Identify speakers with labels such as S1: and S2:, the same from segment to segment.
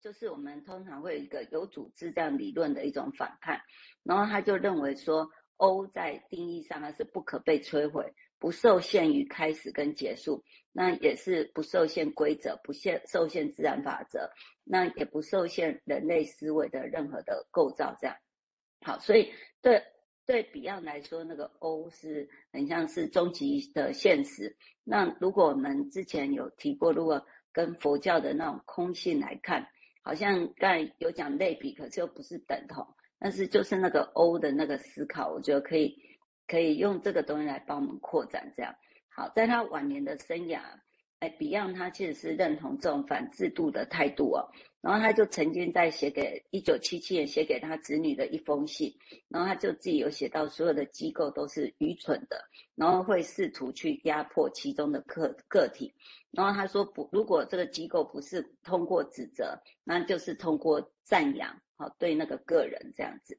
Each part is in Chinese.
S1: 就是我们通常会有一个有组织这样理论的一种反叛，然后他就认为说 O 在定义上它是不可被摧毁，不受限于开始跟结束，那也是不受限规则，不限受限自然法则，那也不受限人类思维的任何的构造这样。好，所以对。对彼岸来说，那个 O 是很像是终极的现实。那如果我们之前有提过，如果跟佛教的那种空性来看，好像刚才有讲类比，可是又不是等同。但是就是那个 O 的那个思考，我觉得可以可以用这个东西来帮我们扩展。这样好，在他晚年的生涯。，Beyond 他其实是认同这种反制度的态度哦，然后他就曾经在写给一九七七年写给他子女的一封信，然后他就自己有写到所有的机构都是愚蠢的，然后会试图去压迫其中的个个体，然后他说不，如果这个机构不是通过指责，那就是通过赞扬，好，对那个个人这样子，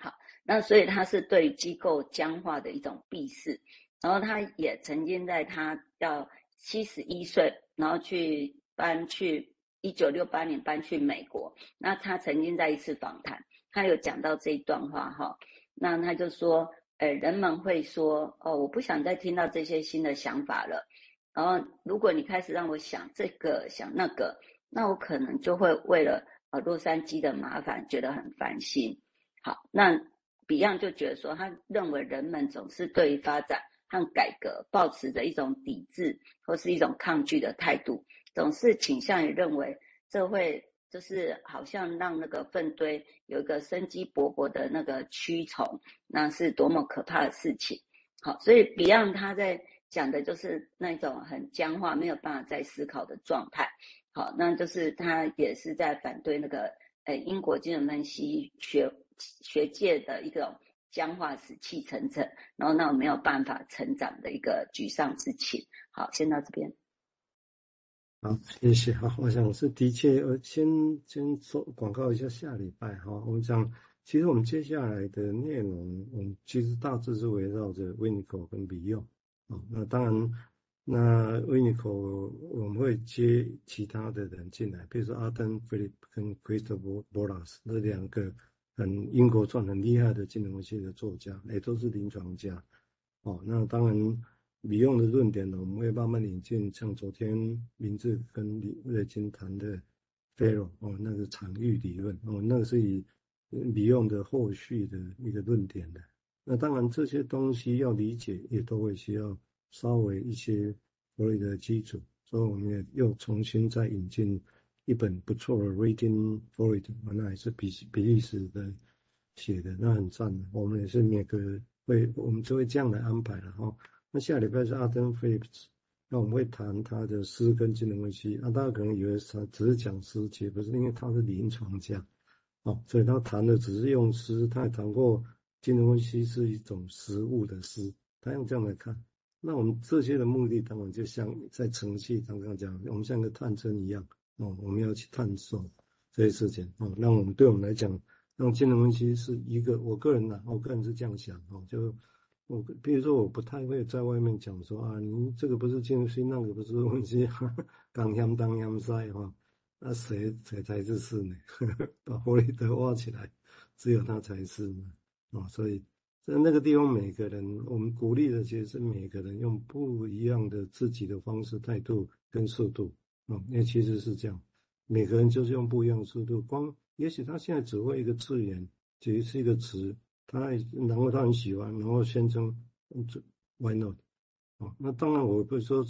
S1: 好，那所以他是对机构僵化的一种鄙视，然后他也曾经在他要。七十一岁，然后去搬去一九六八年搬去美国。那他曾经在一次访谈，他有讲到这一段话哈。那他就说，呃，人们会说，哦，我不想再听到这些新的想法了。然后，如果你开始让我想这个想那个，那我可能就会为了呃洛杉矶的麻烦觉得很烦心。好，那 Beyond 就觉得说，他认为人们总是对于发展。和改革抱持着一种抵制或是一种抗拒的态度，总是倾向于认为这会就是好像让那个粪堆有一个生机勃勃的那个蛆虫，那是多么可怕的事情。好，所以 Beyond 他在讲的就是那种很僵化、没有办法再思考的状态。好，那就是他也是在反对那个呃英国金融分析学学界的一个。僵化死气沉沉，然后那种没有办法成长的一个沮丧之情。好，先到这边。
S2: 好，谢谢。好，我想是的确，呃，先先说广告一下，下礼拜哈，我们讲，其实我们接下来的内容，我们其实大致是围绕着 w i n i c o 跟 Beyond。哦，那当然，那 w i n i c o 我们会接其他的人进来，比如说 Arthur Phillip 跟 Christopher Bollas 这两个。很英国传很厉害的金融系的作家，也都是临床家。哦，那当然，Beyond 的论点呢，我们会慢慢引进，像昨天明志跟李瑞金谈的 Faro 哦，那个场域理论哦，那个是以 Beyond 的后续的一个论点的。那当然这些东西要理解，也都会需要稍微一些弗洛伊德的基础，所以我们也又重新再引进。一本不错的《Reading for It》，那还是比比利时的写的，那很赞的。我们也是每个会，我们就会这样来安排了哈。那下礼拜是 Arthur Phillips，那我们会谈他的诗跟金融分析。啊，大家可能以为他只是讲诗，其实不是，因为他是临床家，哦，所以他谈的只是用诗。他也谈过金融分析是一种实物的诗，他用这样来看。那我们这些的目的，当然就像在程序刚刚讲，我们像个探针一样。哦，我们要去探索这些事情哦。那我们对我们来讲，那金融分析是一个，我个人呢，我个人是这样想哦。就我比如说，我不太会在外面讲说啊，你这个不是金融分析，那个不是分析，刚香当香塞哈，那谁谁才是是呢？把弗洛伊德挖起来，只有他才是呢。哦，所以在那个地方，每个人我们鼓励的其实是每个人用不一样的自己的方式、态度跟速度。那其实是这样，每个人就是用不一样的速度。光也许他现在只会一个字眼，只是一个词，他然后他很喜欢，然后宣称这 why not？哦，那当然我不会说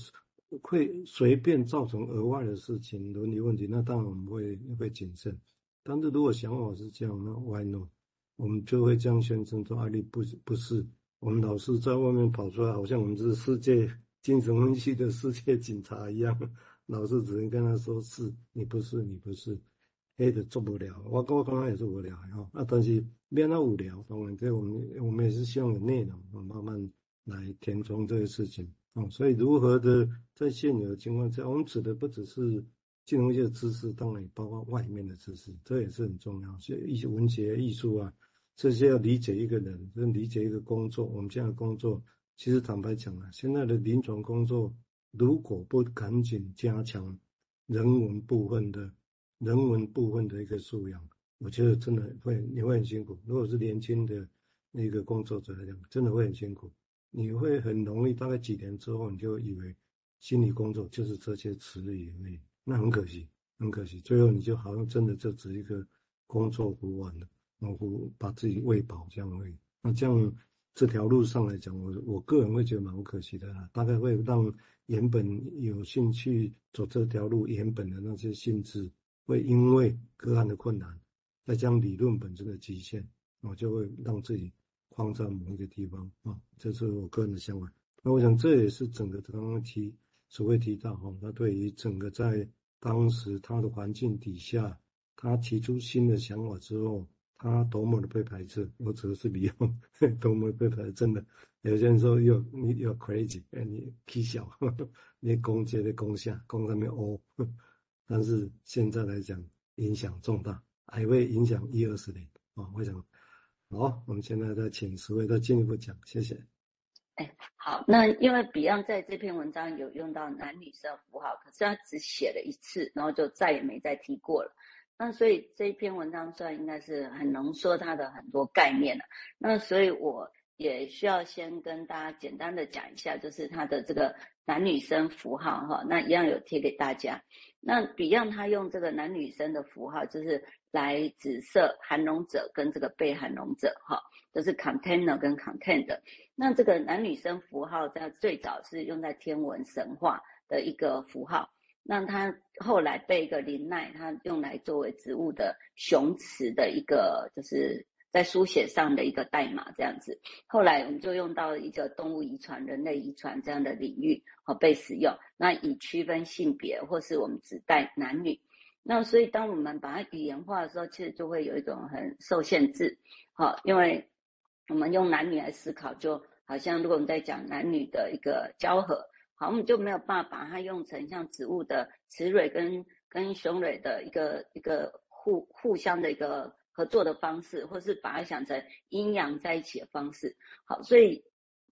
S2: 会随便造成额外的事情伦理问题，那当然我们会会谨慎。但是如果想法是这样，那 why not？我们就会这样宣称说，阿力不不是，我们老是在外面跑出来，好像我们是世界精神分析的世界警察一样。老师只能跟他说：“是你不是，你不是，黑的做不了。我我刚刚也是无聊哈。那但是没那无聊，当然对我们我们也是希望有内容，慢慢来填充这个事情啊。所以如何的在现有的情况下，我们指的不只是金融界的知识，当然也包括外面的知识，这也是很重要。所以一些文学、艺术啊，这些要理解一个人，跟理解一个工作。我们现在工作，其实坦白讲啊，现在的临床工作。如果不赶紧加强人文部分的人文部分的一个素养，我觉得真的会你会很辛苦。如果是年轻的那个工作者来讲，真的会很辛苦。你会很容易大概几年之后，你就以为心理工作就是这些词语而已，那很可惜，很可惜。最后你就好像真的就只一个工作不完了，然后把自己喂饱这样而已。那这样这条路上来讲，我我个人会觉得蛮可惜的啦，大概会让原本有兴趣走这条路原本的那些性质，会因为个案的困难，再将理论本身的极限，我就会让自己框在某一个地方啊，这是我个人的想法。那我想这也是整个刚刚提所谓提到哈，那对于整个在当时他的环境底下，他提出新的想法之后。他多么的被排斥，我指的是利用，多么的被排斥，真的。有些人说又你又 crazy，哎，你气小，你攻击的攻下，攻上面哦。但是现在来讲，影响重大，还会影响一二十年啊。我想，好，我们现在再请十位再进一步讲，谢谢。
S1: 哎，好，那因为 Beyond 在这篇文章有用到男女生符号，可是他只写了一次，然后就再也没再提过了。那所以这一篇文章算应该是很浓缩它的很多概念了。那所以我也需要先跟大家简单的讲一下，就是它的这个男女生符号哈。那一样有贴给大家。那 Beyond 他用这个男女生的符号，就是来指涉含容者跟这个被含容者哈，就是 container 跟 contained。那这个男女生符号在最早是用在天文神话的一个符号。那它后来被一个林奈，他用来作为植物的雄雌的一个，就是在书写上的一个代码这样子。后来我们就用到一个动物遗传、人类遗传这样的领域好被使用，那以区分性别或是我们指代男女。那所以当我们把它语言化的时候，其实就会有一种很受限制，好，因为我们用男女来思考，就好像如果我们在讲男女的一个交合。好，我们就没有办法把它用成像植物的雌蕊跟跟雄蕊的一个一个互互相的一个合作的方式，或是把它想成阴阳在一起的方式。好，所以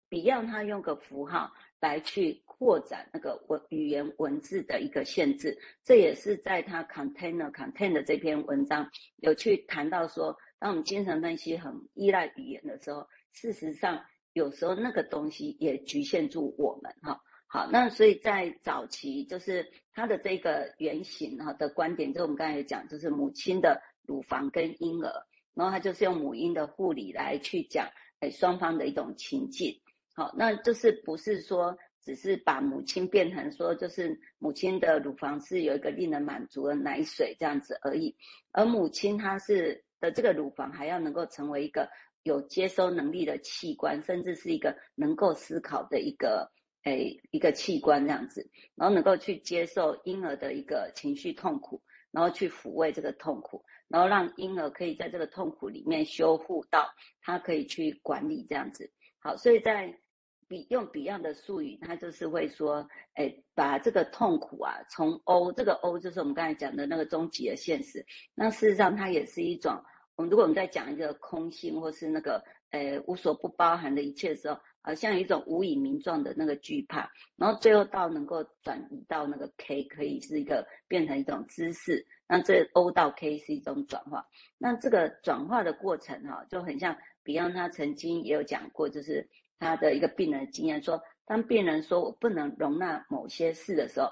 S1: Beyond 他用个符号来去扩展那个文语言文字的一个限制，这也是在他 Container Contain 的这篇文章有去谈到说，当我们精神分析很依赖语言的时候，事实上有时候那个东西也局限住我们哈。好，那所以在早期，就是它的这个原型哈的观点，就我们刚才讲，就是母亲的乳房跟婴儿，然后它就是用母婴的护理来去讲，哎，双方的一种情境。好，那就是不是说只是把母亲变成说，就是母亲的乳房是有一个令人满足的奶水这样子而已，而母亲她是的这个乳房还要能够成为一个有接收能力的器官，甚至是一个能够思考的一个。诶，一个器官这样子，然后能够去接受婴儿的一个情绪痛苦，然后去抚慰这个痛苦，然后让婴儿可以在这个痛苦里面修复到他可以去管理这样子。好，所以在比用 Beyond 的术语，他就是会说，诶，把这个痛苦啊，从 O 这个 O 就是我们刚才讲的那个终极的现实。那事实上，它也是一种，我们如果我们在讲一个空性或是那个诶无所不包含的一切的时候。好像一种无以名状的那个惧怕，然后最后到能够转移到那个 K，可以是一个变成一种姿势。那这 O 到 K 是一种转化。那这个转化的过程哈，就很像 Beyond 他曾经也有讲过，就是他的一个病人的经验，说当病人说我不能容纳某些事的时候，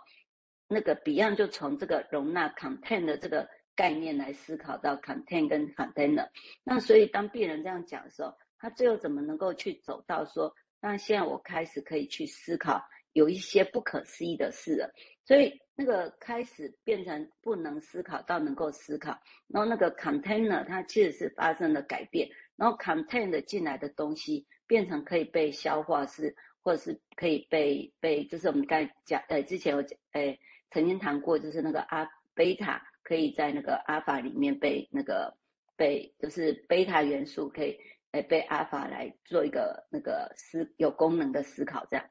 S1: 那个 Beyond 就从这个容纳 contain 的这个概念来思考到 contain 跟 container。那所以当病人这样讲的时候，他最后怎么能够去走到说？那现在我开始可以去思考，有一些不可思议的事了。所以那个开始变成不能思考到能够思考，然后那个 container 它其实是发生了改变，然后 contain 进来的东西变成可以被消化是，或者是可以被被，就是我们刚才讲，呃，之前有讲，呃，曾经谈过，就是那个阿贝塔可以在那个阿法里面被那个被，就是贝塔元素可以。被阿法来做一个那个思有功能的思考，这样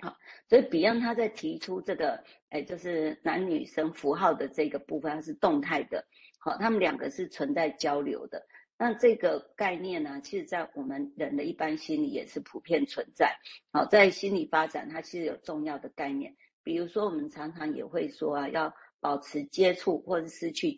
S1: 好，所以 Beyond 他在提出这个，哎，就是男女生符号的这个部分，它是动态的，好，他们两个是存在交流的。那这个概念呢，其实在我们人的一般心理也是普遍存在。好，在心理发展，它其实有重要的概念，比如说我们常常也会说啊，要保持接触或者失去